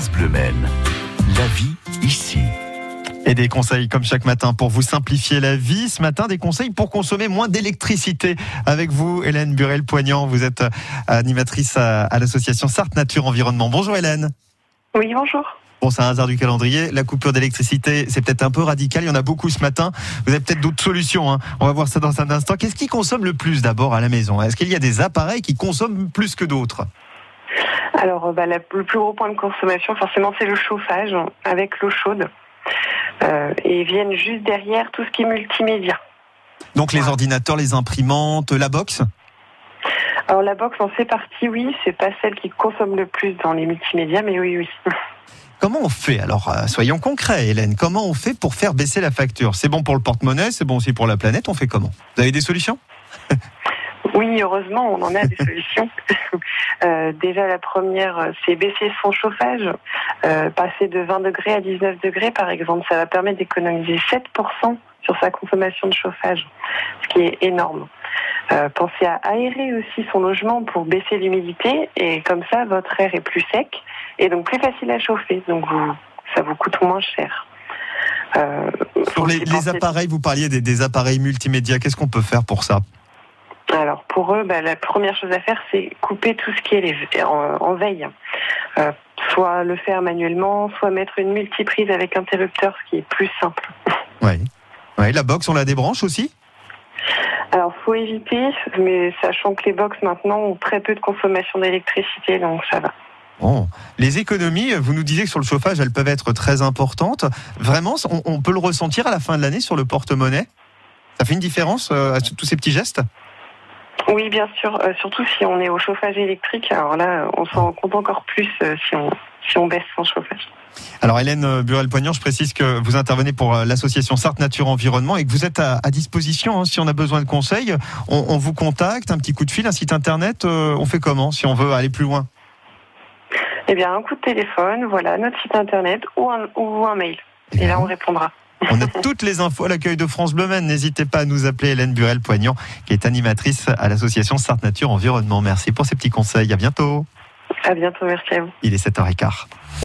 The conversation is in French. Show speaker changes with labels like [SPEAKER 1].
[SPEAKER 1] France Bleu Maine. La vie ici.
[SPEAKER 2] Et des conseils comme chaque matin pour vous simplifier la vie. Ce matin, des conseils pour consommer moins d'électricité. Avec vous, Hélène Burel-Poignant, vous êtes animatrice à, à l'association Sarthe Nature Environnement. Bonjour Hélène.
[SPEAKER 3] Oui, bonjour.
[SPEAKER 2] Bon, c'est un hasard du calendrier. La coupure d'électricité, c'est peut-être un peu radical. Il y en a beaucoup ce matin. Vous avez peut-être d'autres solutions. Hein. On va voir ça dans un instant. Qu'est-ce qui consomme le plus d'abord à la maison? Est-ce qu'il y a des appareils qui consomment plus que d'autres?
[SPEAKER 3] Alors, bah, la- le plus gros point de consommation, forcément, c'est le chauffage avec l'eau chaude. Euh, et viennent juste derrière tout ce qui est multimédia.
[SPEAKER 2] Donc les ordinateurs, les imprimantes, la box?
[SPEAKER 3] Alors la box en fait partie, oui, c'est pas celle qui consomme le plus dans les multimédias, mais oui, oui.
[SPEAKER 2] Comment on fait Alors, euh, soyons concrets, Hélène. Comment on fait pour faire baisser la facture? C'est bon pour le porte-monnaie, c'est bon aussi pour la planète. On fait comment? Vous avez des solutions?
[SPEAKER 3] Oui, heureusement, on en a des solutions. Euh, déjà, la première, euh, c'est baisser son chauffage, euh, passer de 20 degrés à 19 degrés, par exemple. Ça va permettre d'économiser 7% sur sa consommation de chauffage, ce qui est énorme. Euh, pensez à aérer aussi son logement pour baisser l'humidité, et comme ça, votre air est plus sec et donc plus facile à chauffer. Donc, vous, ça vous coûte moins cher.
[SPEAKER 2] Sur
[SPEAKER 3] faut
[SPEAKER 2] les, appareils, vous parliez des, des appareils multimédia. Qu'est-ce qu'on peut faire pour ça?
[SPEAKER 3] Pour eux, bah, la première chose à faire, c'est couper tout ce qui est les- en, en veille. Euh, soit le faire manuellement, soit mettre une multiprise avec interrupteur, ce qui est plus simple.
[SPEAKER 2] Oui. Ouais, la box, on la débranche aussi?
[SPEAKER 3] Alors faut éviter, mais sachant que les box maintenant ont très peu de consommation d'électricité, donc ça va.
[SPEAKER 2] Bon. Les économies, vous nous disiez que sur le chauffage, elles peuvent être très importantes. Vraiment, on, on peut le ressentir à la fin de l'année sur le porte-monnaie? Ça fait une différence, euh, à tous ces petits gestes?
[SPEAKER 3] Oui, bien sûr, euh, surtout si on est au chauffage électrique. Alors là, on s'en compte encore plus euh, si on si on baisse son chauffage.
[SPEAKER 2] Alors Hélène Burel-Poignant, je précise que vous intervenez pour euh, l'association Sarthe Nature Environnement et que vous êtes à, à disposition hein, si on a besoin de conseils. On, on vous contacte, un petit coup de fil, un site internet. euh, on fait comment si on veut aller plus loin?
[SPEAKER 3] Eh bien, un coup de téléphone, voilà, notre site internet ou un, ou un mail. Et là, on répondra.
[SPEAKER 2] On a toutes les infos à l'accueil de France Bleu. N'hésitez pas à nous appeler Hélène Burel-Poignant, qui est animatrice à l'association Sarthe Nature Environnement. Merci pour ces petits conseils. À bientôt.
[SPEAKER 3] À bientôt, merci à vous.
[SPEAKER 2] Il est 7h15.